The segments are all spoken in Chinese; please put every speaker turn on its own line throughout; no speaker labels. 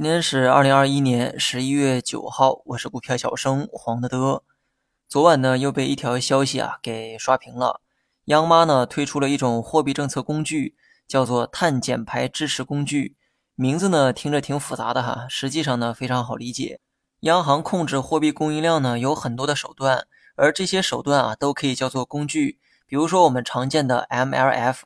今天是二零二一年十一月九号，我是股票小生黄德德。昨晚呢又被一条消息啊给刷屏了，央妈呢推出了一种货币政策工具，叫做碳减排支持工具。名字呢听着挺复杂的哈，实际上呢非常好理解。央行控制货币供应量呢有很多的手段，而这些手段啊都可以叫做工具。比如说我们常见的 MLF，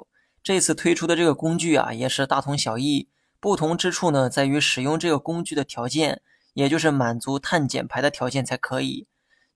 这次推出的这个工具啊也是大同小异。不同之处呢，在于使用这个工具的条件，也就是满足碳减排的条件才可以。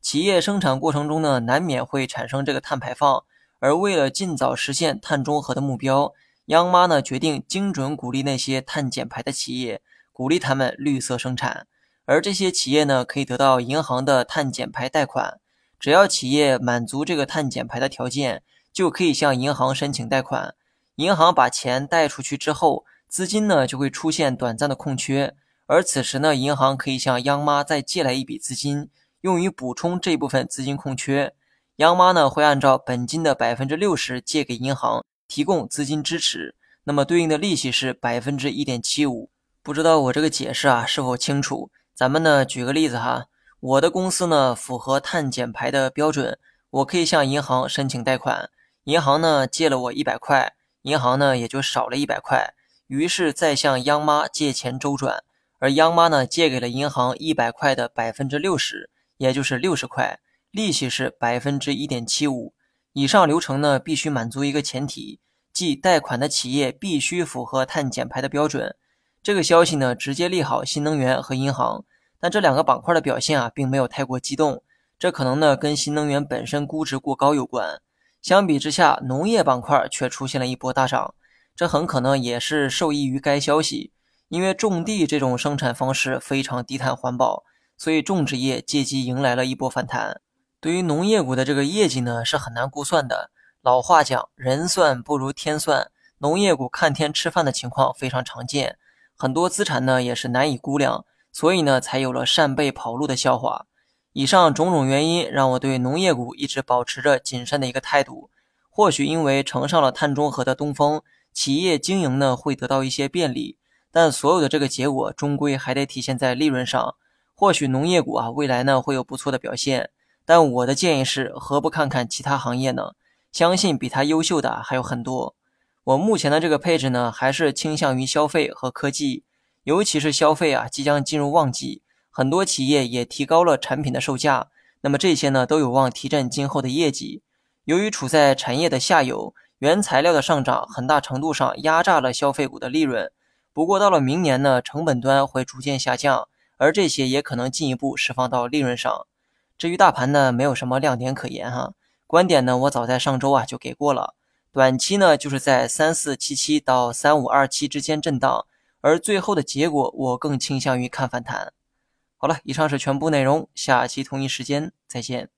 企业生产过程中呢，难免会产生这个碳排放，而为了尽早实现碳中和的目标，央妈呢决定精准鼓励那些碳减排的企业，鼓励他们绿色生产。而这些企业呢，可以得到银行的碳减排贷款，只要企业满足这个碳减排的条件，就可以向银行申请贷款。银行把钱贷出去之后。资金呢就会出现短暂的空缺，而此时呢，银行可以向央妈再借来一笔资金，用于补充这部分资金空缺。央妈呢会按照本金的百分之六十借给银行，提供资金支持。那么对应的利息是百分之一点七五。不知道我这个解释啊是否清楚？咱们呢举个例子哈，我的公司呢符合碳减排的标准，我可以向银行申请贷款，银行呢借了我一百块，银行呢也就少了一百块。于是再向央妈借钱周转，而央妈呢借给了银行一百块的百分之六十，也就是六十块，利息是百分之一点七五。以上流程呢必须满足一个前提，即贷款的企业必须符合碳减排的标准。这个消息呢直接利好新能源和银行，但这两个板块的表现啊并没有太过激动，这可能呢跟新能源本身估值过高有关。相比之下，农业板块却出现了一波大涨。这很可能也是受益于该消息，因为种地这种生产方式非常低碳环保，所以种植业借机迎来了一波反弹。对于农业股的这个业绩呢，是很难估算的。老话讲，人算不如天算，农业股看天吃饭的情况非常常见，很多资产呢也是难以估量，所以呢才有了扇贝跑路的笑话。以上种种原因让我对农业股一直保持着谨慎的一个态度。或许因为乘上了碳中和的东风。企业经营呢会得到一些便利，但所有的这个结果终归还得体现在利润上。或许农业股啊未来呢会有不错的表现，但我的建议是何不看看其他行业呢？相信比它优秀的还有很多。我目前的这个配置呢还是倾向于消费和科技，尤其是消费啊即将进入旺季，很多企业也提高了产品的售价，那么这些呢都有望提振今后的业绩。由于处在产业的下游。原材料的上涨很大程度上压榨了消费股的利润，不过到了明年呢，成本端会逐渐下降，而这些也可能进一步释放到利润上。至于大盘呢，没有什么亮点可言哈。观点呢，我早在上周啊就给过了，短期呢就是在三四七七到三五二七之间震荡，而最后的结果我更倾向于看反弹。好了，以上是全部内容，下期同一时间再见。